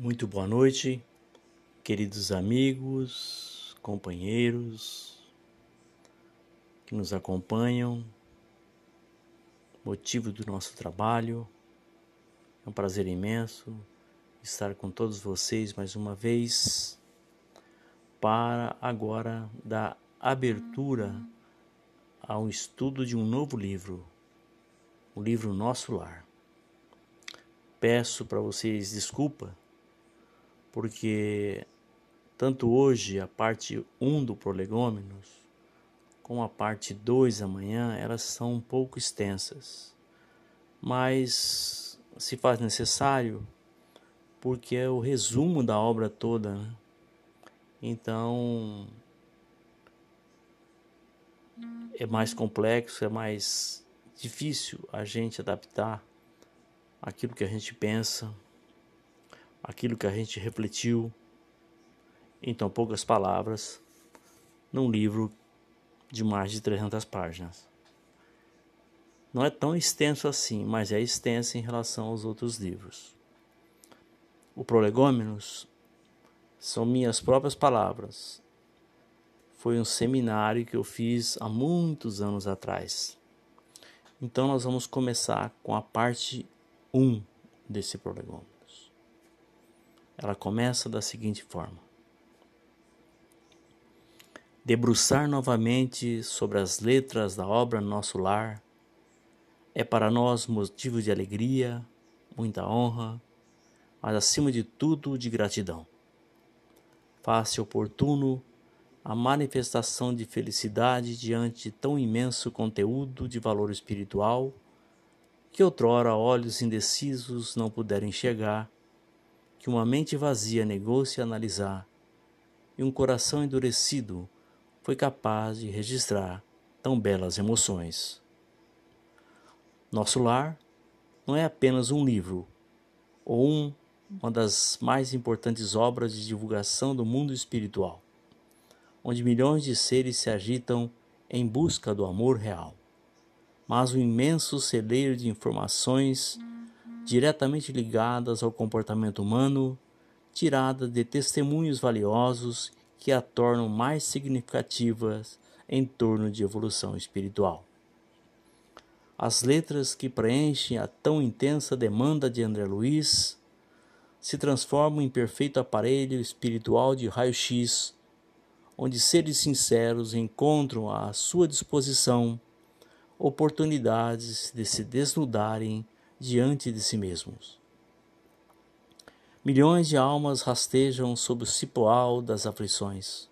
Muito boa noite, queridos amigos, companheiros que nos acompanham. Motivo do nosso trabalho. É um prazer imenso estar com todos vocês mais uma vez para agora dar abertura ao estudo de um novo livro, o livro Nosso Lar. Peço para vocês desculpa, porque tanto hoje a parte 1 do Prolegômenos, como a parte 2 amanhã, elas são um pouco extensas. Mas se faz necessário, porque é o resumo da obra toda. Né? Então, é mais complexo, é mais difícil a gente adaptar aquilo que a gente pensa, aquilo que a gente refletiu em tão poucas palavras num livro de mais de 300 páginas. Não é tão extenso assim, mas é extenso em relação aos outros livros. O Prolegômenos são minhas próprias palavras. Foi um seminário que eu fiz há muitos anos atrás. Então nós vamos começar com a parte 1 desse Prolegômenos. Ela começa da seguinte forma: Debruçar novamente sobre as letras da obra Nosso Lar é para nós motivo de alegria, muita honra, mas acima de tudo de gratidão. Faz-se oportuno a manifestação de felicidade diante de tão imenso conteúdo de valor espiritual que outrora olhos indecisos não puderam enxergar, que uma mente vazia negou-se a analisar, e um coração endurecido foi capaz de registrar tão belas emoções. Nosso lar não é apenas um livro ou um, uma das mais importantes obras de divulgação do mundo espiritual, onde milhões de seres se agitam em busca do amor real, mas um imenso celeiro de informações diretamente ligadas ao comportamento humano, tiradas de testemunhos valiosos que a tornam mais significativas em torno de evolução espiritual. As letras que preenchem a tão intensa demanda de André Luiz se transformam em perfeito aparelho espiritual de raio-x, onde seres sinceros encontram à sua disposição oportunidades de se desnudarem diante de si mesmos. Milhões de almas rastejam sob o cipoal das aflições,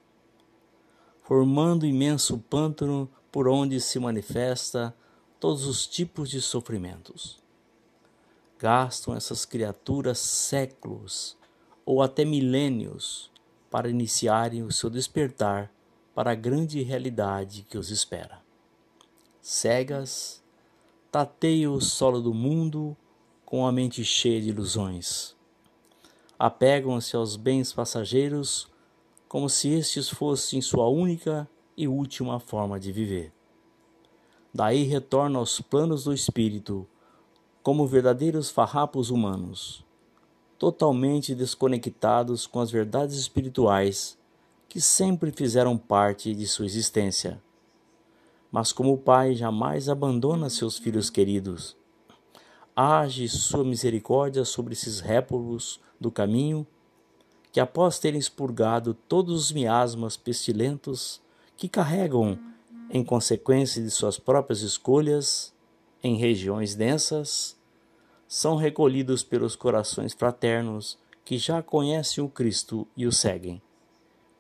formando imenso pântano por onde se manifesta todos os tipos de sofrimentos. Gastam essas criaturas séculos ou até milênios para iniciarem o seu despertar para a grande realidade que os espera. Cegas, tateiam o solo do mundo com a mente cheia de ilusões. Apegam-se aos bens passageiros como se estes fossem sua única e última forma de viver. Daí retornam aos planos do espírito como verdadeiros farrapos humanos, totalmente desconectados com as verdades espirituais que sempre fizeram parte de sua existência. Mas como o Pai jamais abandona seus filhos queridos, age sua misericórdia sobre esses réprobos do caminho, que após terem expurgado todos os miasmas pestilentos que carregam em consequência de suas próprias escolhas, em regiões densas, são recolhidos pelos corações fraternos que já conhecem o Cristo e o seguem,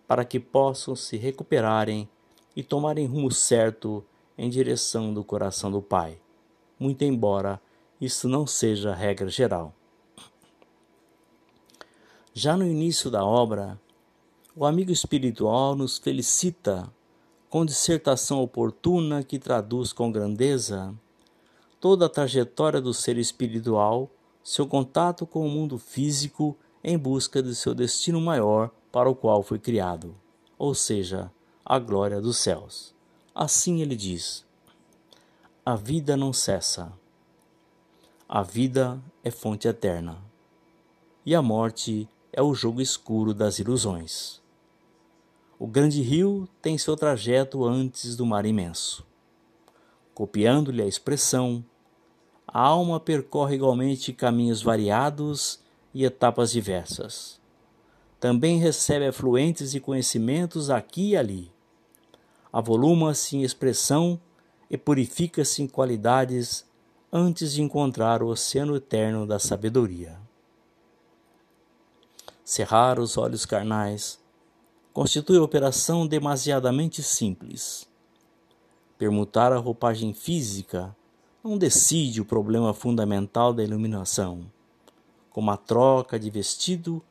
para que possam se recuperarem e tomarem rumo certo em direção do coração do Pai, muito embora isso não seja regra geral. Já no início da obra, o amigo espiritual nos felicita com dissertação oportuna que traduz com grandeza toda a trajetória do ser espiritual, seu contato com o mundo físico em busca de seu destino maior para o qual foi criado, ou seja, a glória dos céus. Assim ele diz: A vida não cessa. A vida é fonte eterna, e a morte é o jogo escuro das ilusões. O grande rio tem seu trajeto antes do mar imenso. Copiando-lhe a expressão, a alma percorre igualmente caminhos variados e etapas diversas. Também recebe afluentes de conhecimentos aqui e ali. Avoluma-se em expressão e purifica-se em qualidades antes de encontrar o oceano eterno da sabedoria. Cerrar os olhos carnais constitui operação demasiadamente simples. Permutar a roupagem física não decide o problema fundamental da iluminação. Como a troca de vestido,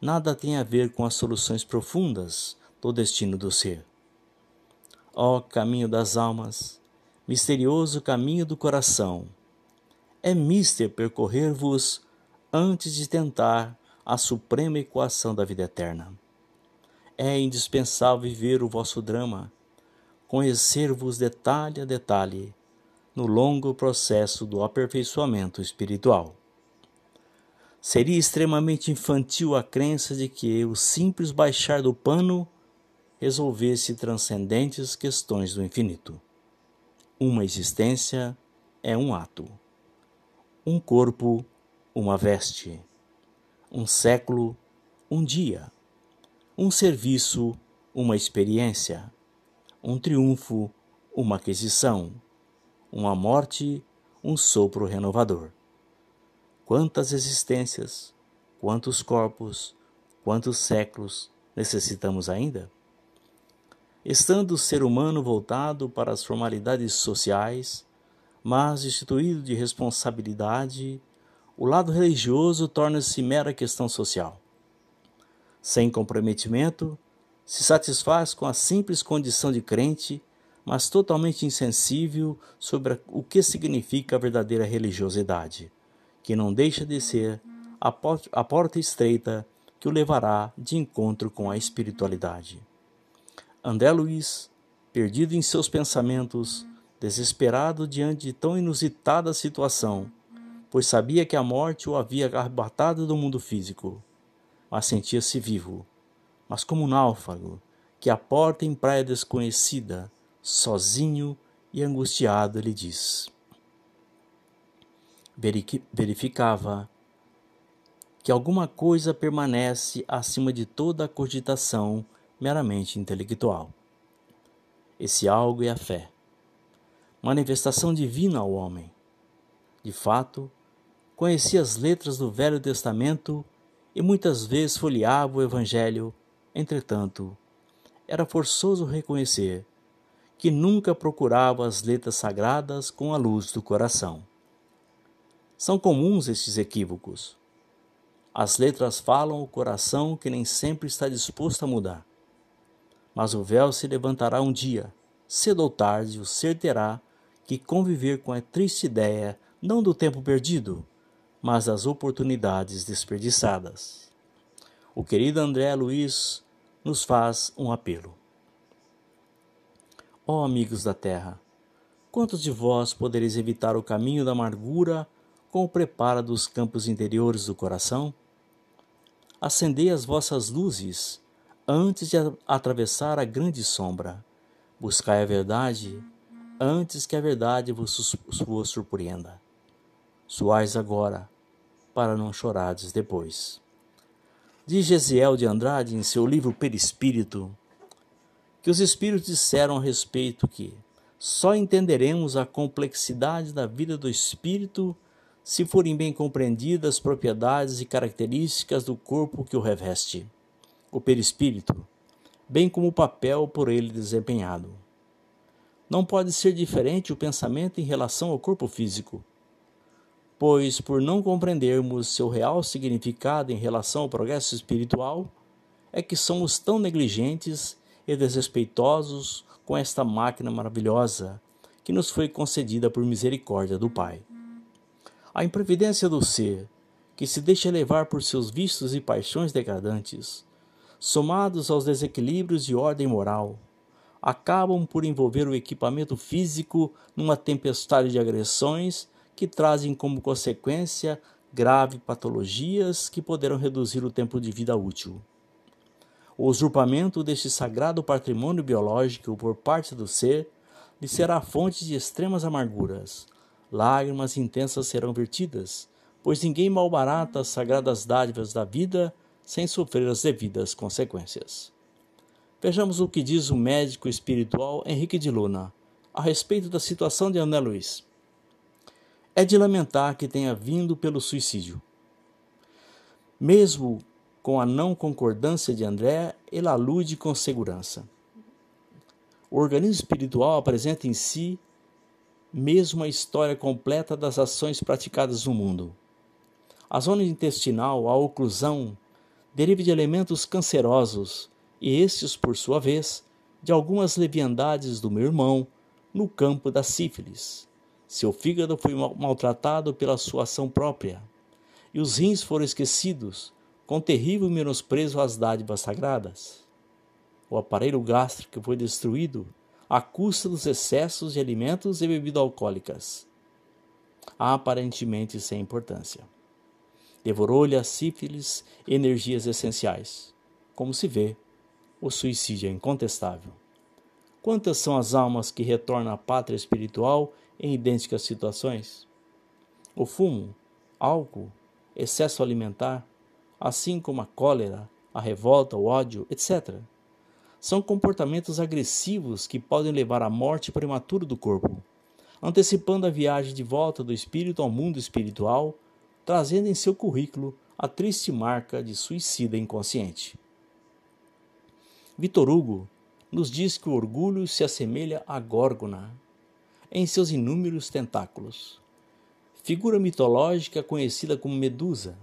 nada tem a ver com as soluções profundas do destino do ser. Ó caminho das almas, misterioso caminho do coração, é mister percorrer-vos antes de tentar a suprema equação da vida eterna. É indispensável viver o vosso drama, conhecer-vos detalhe a detalhe no longo processo do aperfeiçoamento espiritual. Seria extremamente infantil a crença de que o simples baixar do pano resolvesse transcendentes questões do infinito. Uma existência é um ato, um corpo, uma veste um século, um dia, um serviço, uma experiência, um triunfo, uma aquisição, uma morte, um sopro renovador. Quantas existências, quantos corpos, quantos séculos necessitamos ainda? Estando o ser humano voltado para as formalidades sociais, mas instituído de responsabilidade o lado religioso torna-se mera questão social. Sem comprometimento, se satisfaz com a simples condição de crente, mas totalmente insensível sobre o que significa a verdadeira religiosidade, que não deixa de ser a porta estreita que o levará de encontro com a espiritualidade. André Luiz, perdido em seus pensamentos, desesperado diante de tão inusitada situação, pois sabia que a morte o havia arrebatado do mundo físico, mas sentia-se vivo, mas como um náufrago que aporta em praia desconhecida, sozinho e angustiado, ele diz. Verificava que alguma coisa permanece acima de toda a cogitação meramente intelectual. Esse algo é a fé, manifestação divina ao homem. De fato, Conhecia as letras do Velho Testamento e muitas vezes folheava o Evangelho, entretanto, era forçoso reconhecer que nunca procurava as letras sagradas com a luz do coração. São comuns estes equívocos. As letras falam o coração que nem sempre está disposto a mudar. Mas o véu se levantará um dia, cedo ou tarde, o ser terá que conviver com a triste ideia não do tempo perdido, mas das oportunidades desperdiçadas. O querido André Luiz nos faz um apelo. Ó oh, amigos da terra, quantos de vós podereis evitar o caminho da amargura com o preparo dos campos interiores do coração? Acendei as vossas luzes antes de atravessar a grande sombra. Buscai a verdade antes que a verdade vos, vos surpreenda. Suais agora para não chorardes depois. Diz Gesiel de Andrade em seu livro Perispírito que os espíritos disseram a respeito que só entenderemos a complexidade da vida do espírito se forem bem compreendidas as propriedades e características do corpo que o reveste, o perispírito, bem como o papel por ele desempenhado. Não pode ser diferente o pensamento em relação ao corpo físico pois por não compreendermos seu real significado em relação ao progresso espiritual, é que somos tão negligentes e desrespeitosos com esta máquina maravilhosa que nos foi concedida por misericórdia do Pai. A imprevidência do ser, que se deixa levar por seus vícios e paixões degradantes, somados aos desequilíbrios de ordem moral, acabam por envolver o equipamento físico numa tempestade de agressões que trazem como consequência grave patologias que poderão reduzir o tempo de vida útil. O usurpamento deste sagrado patrimônio biológico por parte do ser lhe será fonte de extremas amarguras. Lágrimas intensas serão vertidas, pois ninguém malbarata as sagradas dádivas da vida sem sofrer as devidas consequências. Vejamos o que diz o médico espiritual Henrique de Luna a respeito da situação de André Luiz. É de lamentar que tenha vindo pelo suicídio. Mesmo com a não concordância de André, ele alude com segurança. O organismo espiritual apresenta em si mesmo a história completa das ações praticadas no mundo. A zona intestinal, a oclusão, deriva de elementos cancerosos e estes, por sua vez, de algumas leviandades do meu irmão no campo da sífilis. Seu fígado foi maltratado pela sua ação própria, e os rins foram esquecidos, com terrível menosprezo às dádivas sagradas. O aparelho gástrico foi destruído à custa dos excessos de alimentos e bebidas alcoólicas, aparentemente sem importância. Devorou-lhe a sífilis energias essenciais. Como se vê, o suicídio é incontestável. Quantas são as almas que retornam à pátria espiritual em idênticas situações? O fumo, álcool, excesso alimentar, assim como a cólera, a revolta, o ódio, etc. São comportamentos agressivos que podem levar à morte prematura do corpo, antecipando a viagem de volta do espírito ao mundo espiritual, trazendo em seu currículo a triste marca de suicida inconsciente. Vitor Hugo nos diz que o orgulho se assemelha à górgona em seus inúmeros tentáculos, figura mitológica conhecida como Medusa,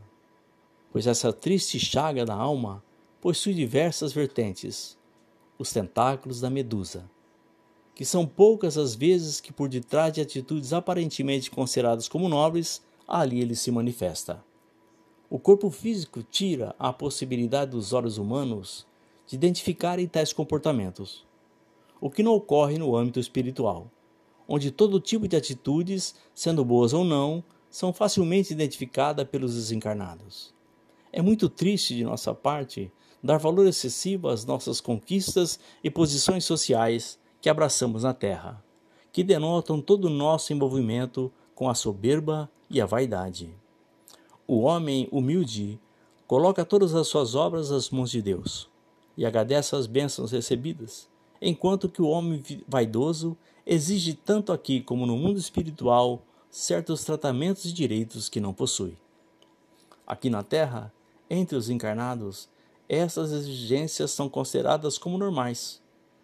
pois essa triste chaga da alma possui diversas vertentes, os tentáculos da medusa, que são poucas as vezes que por detrás de atitudes aparentemente consideradas como nobres, ali ele se manifesta. O corpo físico tira a possibilidade dos olhos humanos de identificarem tais comportamentos, o que não ocorre no âmbito espiritual, onde todo tipo de atitudes, sendo boas ou não, são facilmente identificadas pelos desencarnados. É muito triste de nossa parte dar valor excessivo às nossas conquistas e posições sociais que abraçamos na Terra, que denotam todo o nosso envolvimento com a soberba e a vaidade. O homem humilde coloca todas as suas obras nas mãos de Deus e agradece as bênçãos recebidas, enquanto que o homem vaidoso exige tanto aqui como no mundo espiritual certos tratamentos e direitos que não possui. Aqui na Terra, entre os encarnados, essas exigências são consideradas como normais,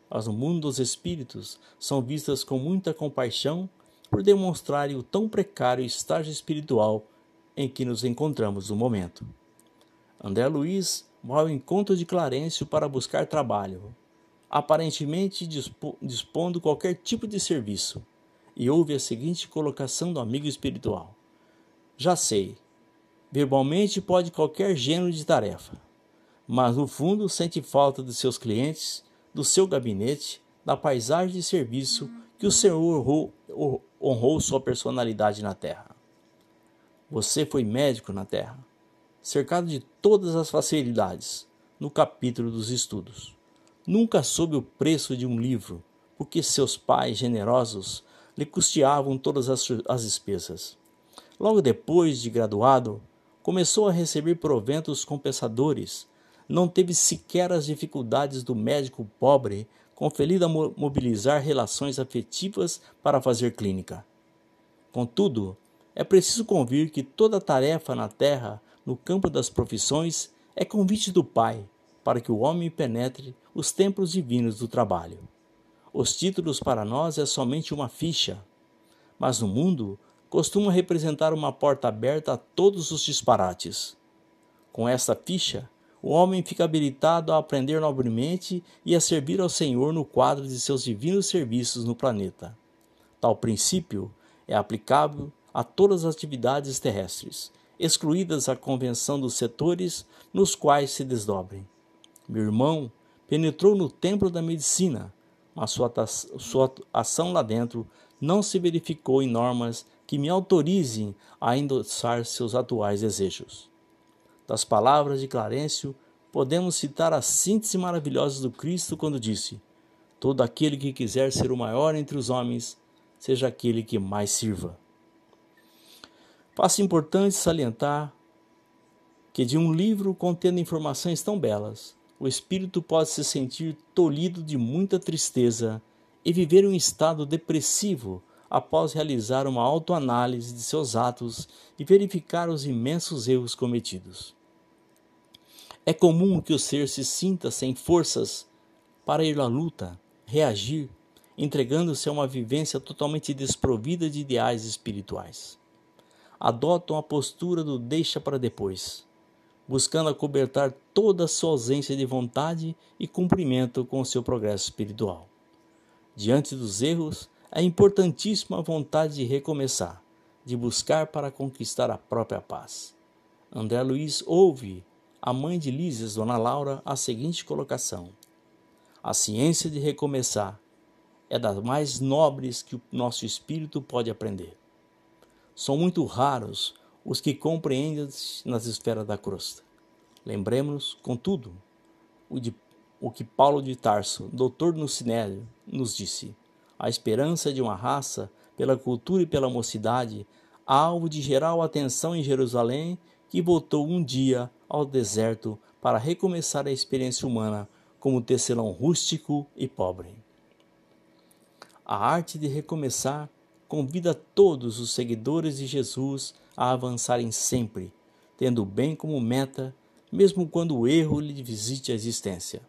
mas no mundo dos espíritos são vistas com muita compaixão por demonstrarem o tão precário estágio espiritual em que nos encontramos no momento. André Luiz vai ao encontro de Clarencio para buscar trabalho, aparentemente dispondo qualquer tipo de serviço, e ouve a seguinte colocação do amigo espiritual: Já sei, Verbalmente pode qualquer gênero de tarefa, mas no fundo sente falta de seus clientes, do seu gabinete, da paisagem de serviço que o Senhor honrou, honrou sua personalidade na terra. Você foi médico na terra, cercado de todas as facilidades, no capítulo dos estudos. Nunca soube o preço de um livro, porque seus pais generosos lhe custeavam todas as, as despesas. Logo depois de graduado, começou a receber proventos compensadores. Não teve sequer as dificuldades do médico pobre, compelido a mobilizar relações afetivas para fazer clínica. Contudo, é preciso convir que toda tarefa na terra, no campo das profissões, é convite do Pai para que o homem penetre os templos divinos do trabalho. Os títulos para nós é somente uma ficha, mas no mundo costuma representar uma porta aberta a todos os disparates. Com esta ficha, o homem fica habilitado a aprender nobremente e a servir ao Senhor no quadro de seus divinos serviços no planeta. Tal princípio é aplicável a todas as atividades terrestres, excluídas a convenção dos setores nos quais se desdobrem. Meu irmão penetrou no templo da medicina, mas sua, sua ação lá dentro não se verificou em normas que me autorizem a endossar seus atuais desejos. Das palavras de Clarencio, podemos citar a síntese maravilhosa do Cristo quando disse: Todo aquele que quiser ser o maior entre os homens, seja aquele que mais sirva. Passo importante salientar que de um livro contendo informações tão belas, o espírito pode se sentir tolhido de muita tristeza e viver um estado depressivo após realizar uma autoanálise de seus atos e verificar os imensos erros cometidos. É comum que o ser se sinta sem forças para ir à luta, reagir, entregando-se a uma vivência totalmente desprovida de ideais espirituais. Adotam a postura do deixa para depois buscando acobertar toda a sua ausência de vontade e cumprimento com o seu progresso espiritual. Diante dos erros, é importantíssima a vontade de recomeçar, de buscar para conquistar a própria paz. André Luiz ouve a mãe de Lísias, Dona Laura, a seguinte colocação: A ciência de recomeçar é das mais nobres que o nosso espírito pode aprender. São muito raros os que compreendem nas esferas da crosta. Lembremos-nos, contudo, o, de, o que Paulo de Tarso, doutor no Sinédrio, nos disse: a esperança de uma raça, pela cultura e pela mocidade, alvo de geral atenção em Jerusalém, que voltou um dia ao deserto para recomeçar a experiência humana como tecelão rústico e pobre. A arte de recomeçar convida todos os seguidores de Jesus a avançarem sempre, tendo o bem como meta, mesmo quando o erro lhe visite a existência.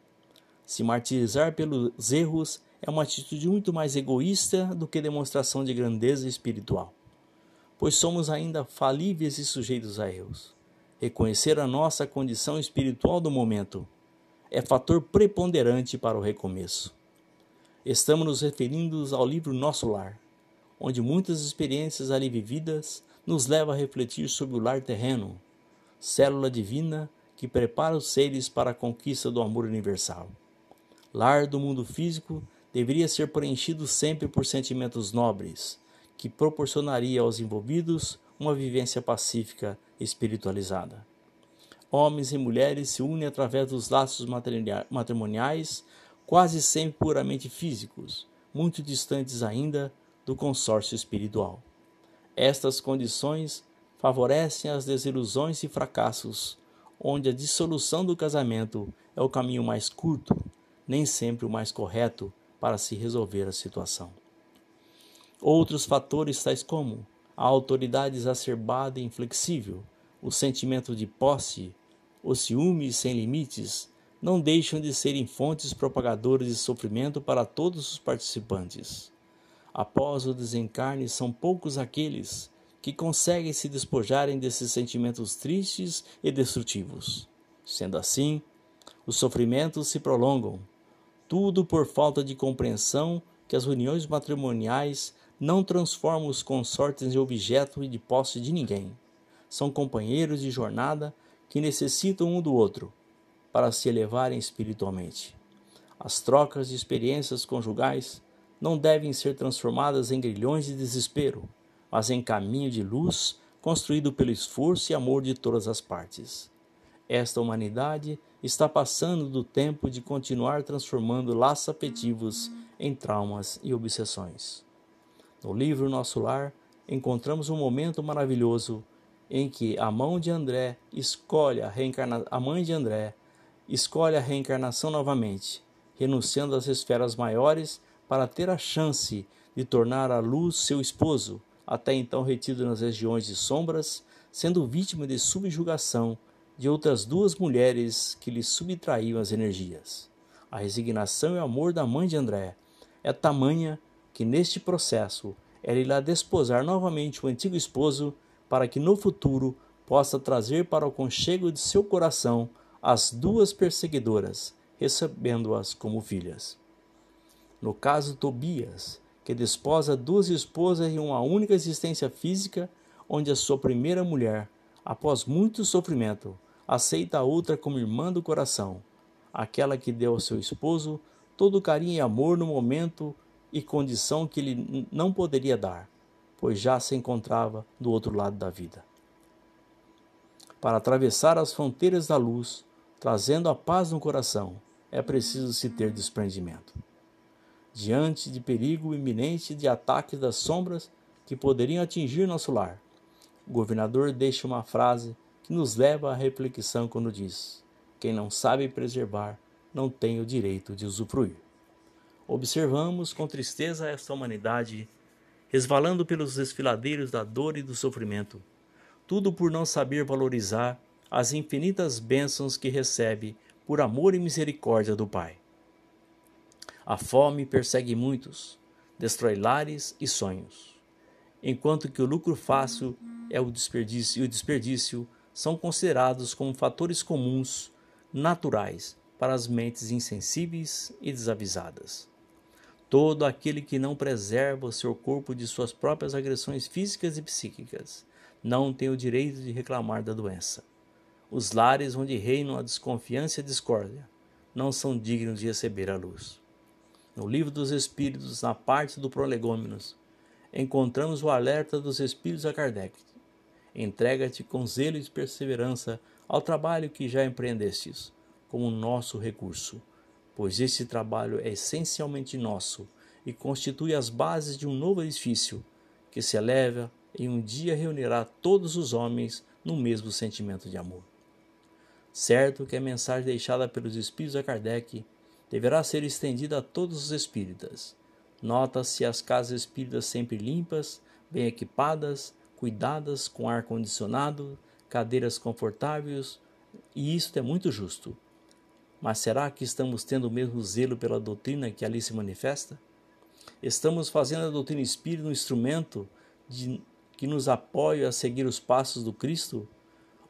Se martirizar pelos erros é uma atitude muito mais egoísta do que demonstração de grandeza espiritual, pois somos ainda falíveis e sujeitos a erros. Reconhecer a nossa condição espiritual do momento é fator preponderante para o recomeço. Estamos nos referindo ao livro Nosso Lar, onde muitas experiências ali vividas nos levam a refletir sobre o lar terreno, célula divina que prepara os seres para a conquista do amor universal. Lar do mundo físico deveria ser preenchido sempre por sentimentos nobres, que proporcionaria aos envolvidos uma vivência pacífica espiritualizada. Homens e mulheres se unem através dos laços matrimoniais, quase sempre puramente físicos, muito distantes ainda do consórcio espiritual. Estas condições favorecem as desilusões e fracassos, onde a dissolução do casamento é o caminho mais curto, nem sempre o mais correto para se resolver a situação. Outros fatores, tais como a autoridade exacerbada e inflexível, o sentimento de posse, o ciúme sem limites, não deixam de serem fontes propagadoras de sofrimento para todos os participantes. Após o desencarne, são poucos aqueles que conseguem se despojarem desses sentimentos tristes e destrutivos. Sendo assim, os sofrimentos se prolongam, tudo por falta de compreensão que as uniões matrimoniais não transformam os consortes em objeto e de posse de ninguém. São companheiros de jornada que necessitam um do outro para se elevarem espiritualmente. As trocas de experiências conjugais não devem ser transformadas em grilhões de desespero, mas em caminho de luz construído pelo esforço e amor de todas as partes. Esta humanidade está passando do tempo de continuar transformando laços afetivos em traumas e obsessões. No livro Nosso Lar, encontramos um momento maravilhoso em que a mão de André escolhe a, reencarna... a mãe de André escolhe a reencarnação novamente, renunciando às esferas maiores para ter a chance de tornar a luz seu esposo, até então retido nas regiões de sombras, sendo vítima de subjugação de outras duas mulheres que lhe subtraíam as energias. A resignação e o amor da mãe de André é tamanha que neste processo ela irá desposar novamente o antigo esposo para que no futuro possa trazer para o conchego de seu coração as duas perseguidoras, recebendo-as como filhas. No caso Tobias, que desposa duas esposas em uma única existência física, onde a sua primeira mulher, após muito sofrimento, aceita a outra como irmã do coração, aquela que deu ao seu esposo todo carinho e amor no momento e condição que ele não poderia dar, pois já se encontrava do outro lado da vida. Para atravessar as fronteiras da luz, trazendo a paz no coração, é preciso se ter desprendimento. Diante de perigo iminente de ataques das sombras que poderiam atingir nosso lar, o governador deixa uma frase que nos leva à reflexão quando diz: Quem não sabe preservar não tem o direito de usufruir. Observamos com tristeza esta humanidade resvalando pelos desfiladeiros da dor e do sofrimento, tudo por não saber valorizar as infinitas bênçãos que recebe por amor e misericórdia do Pai. A fome persegue muitos, destrói lares e sonhos, enquanto que o lucro fácil é o desperdício e o desperdício são considerados como fatores comuns, naturais, para as mentes insensíveis e desavisadas. Todo aquele que não preserva o seu corpo de suas próprias agressões físicas e psíquicas não tem o direito de reclamar da doença. Os lares onde reinam a desconfiança e a discórdia não são dignos de receber a luz. No livro dos Espíritos, na parte do Prolegômenos, encontramos o alerta dos Espíritos a Kardec. Entrega-te com zelo e perseverança ao trabalho que já empreendestes, como nosso recurso, pois este trabalho é essencialmente nosso e constitui as bases de um novo edifício que se eleva e um dia reunirá todos os homens no mesmo sentimento de amor. Certo que a mensagem deixada pelos espíritos a Kardec deverá ser estendida a todos os espíritas. Nota-se as casas espíritas sempre limpas, bem equipadas, cuidadas, com ar condicionado, cadeiras confortáveis, e isto é muito justo. Mas será que estamos tendo o mesmo zelo pela doutrina que ali se manifesta? Estamos fazendo a doutrina espírita um instrumento de, que nos apoia a seguir os passos do Cristo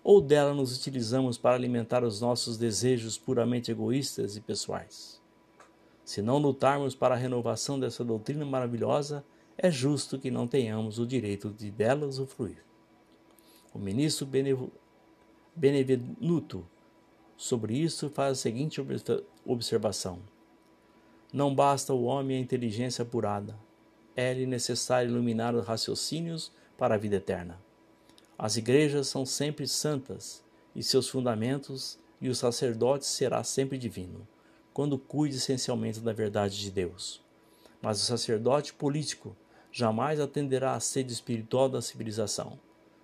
ou dela nos utilizamos para alimentar os nossos desejos puramente egoístas e pessoais? Se não lutarmos para a renovação dessa doutrina maravilhosa, é justo que não tenhamos o direito de dela usufruir. O ministro Benevenuto, sobre isso, faz a seguinte observação: Não basta o homem a inteligência apurada, é-lhe necessário iluminar os raciocínios para a vida eterna. As igrejas são sempre santas e seus fundamentos e o sacerdote será sempre divino, quando cuide essencialmente da verdade de Deus. Mas o sacerdote político jamais atenderá à sede espiritual da civilização.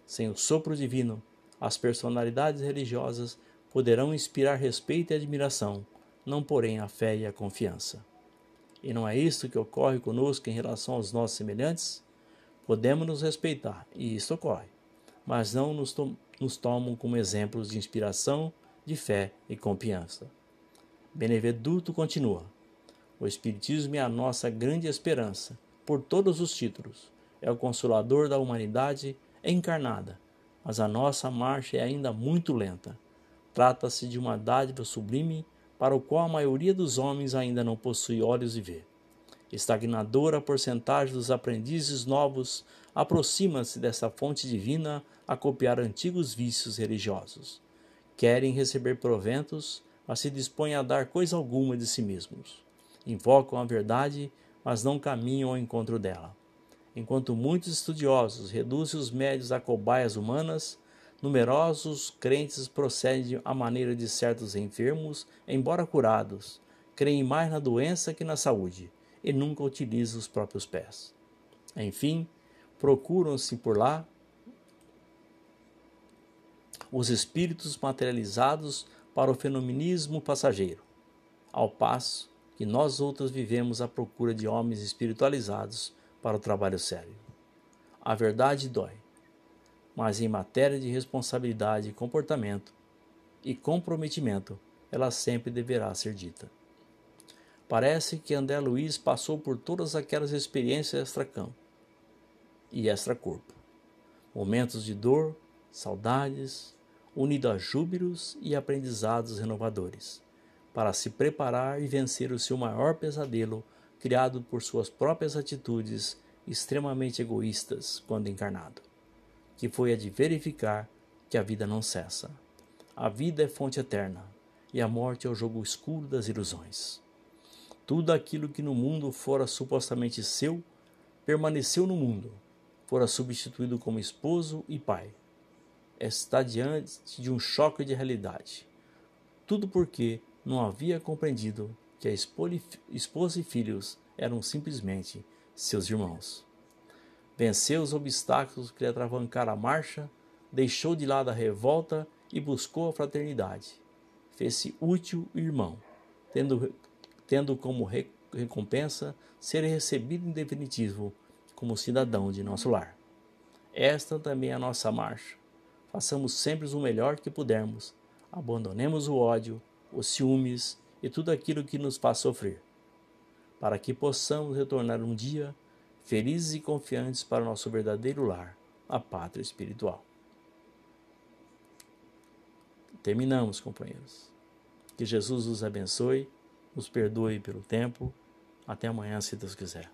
Sem o sopro divino, as personalidades religiosas poderão inspirar respeito e admiração, não porém a fé e a confiança. E não é isto que ocorre conosco em relação aos nossos semelhantes? Podemos nos respeitar, e isto ocorre mas não nos, to nos tomam como exemplos de inspiração, de fé e confiança. Beneveduto continua: O Espiritismo é a nossa grande esperança, por todos os títulos. É o consolador da humanidade encarnada, mas a nossa marcha é ainda muito lenta. Trata-se de uma dádiva sublime para o qual a maioria dos homens ainda não possui olhos de ver. Estagnadora porcentagem dos aprendizes novos aproxima-se dessa fonte divina a copiar antigos vícios religiosos. Querem receber proventos, mas se dispõem a dar coisa alguma de si mesmos. Invocam a verdade, mas não caminham ao encontro dela. Enquanto muitos estudiosos reduzem os médios a cobaias humanas, numerosos crentes procedem à maneira de certos enfermos, embora curados, creem mais na doença que na saúde e nunca utilizam os próprios pés. Enfim, procuram-se por lá os espíritos materializados para o fenomenismo passageiro, ao passo que nós outros vivemos à procura de homens espiritualizados para o trabalho sério. A verdade dói, mas em matéria de responsabilidade, comportamento e comprometimento, ela sempre deverá ser dita. Parece que André Luiz passou por todas aquelas experiências extracampo e extracorpo. Momentos de dor, saudades, unido a júbilos e aprendizados renovadores, para se preparar e vencer o seu maior pesadelo criado por suas próprias atitudes extremamente egoístas quando encarnado, que foi a de verificar que a vida não cessa. A vida é fonte eterna e a morte é o jogo escuro das ilusões. Tudo aquilo que no mundo fora supostamente seu permaneceu no mundo, fora substituído como esposo e pai. Está diante de um choque de realidade. Tudo porque não havia compreendido que a esposa e filhos eram simplesmente seus irmãos. Venceu os obstáculos que lhe atravancaram a marcha, deixou de lado a revolta e buscou a fraternidade. Fez-se útil irmão, tendo, tendo como recompensa ser recebido em definitivo como cidadão de nosso lar. Esta também é a nossa marcha. Façamos sempre o melhor que pudermos. Abandonemos o ódio, os ciúmes e tudo aquilo que nos faz sofrer, para que possamos retornar um dia felizes e confiantes para o nosso verdadeiro lar, a pátria espiritual. Terminamos, companheiros. Que Jesus os abençoe, nos perdoe pelo tempo. Até amanhã, se Deus quiser.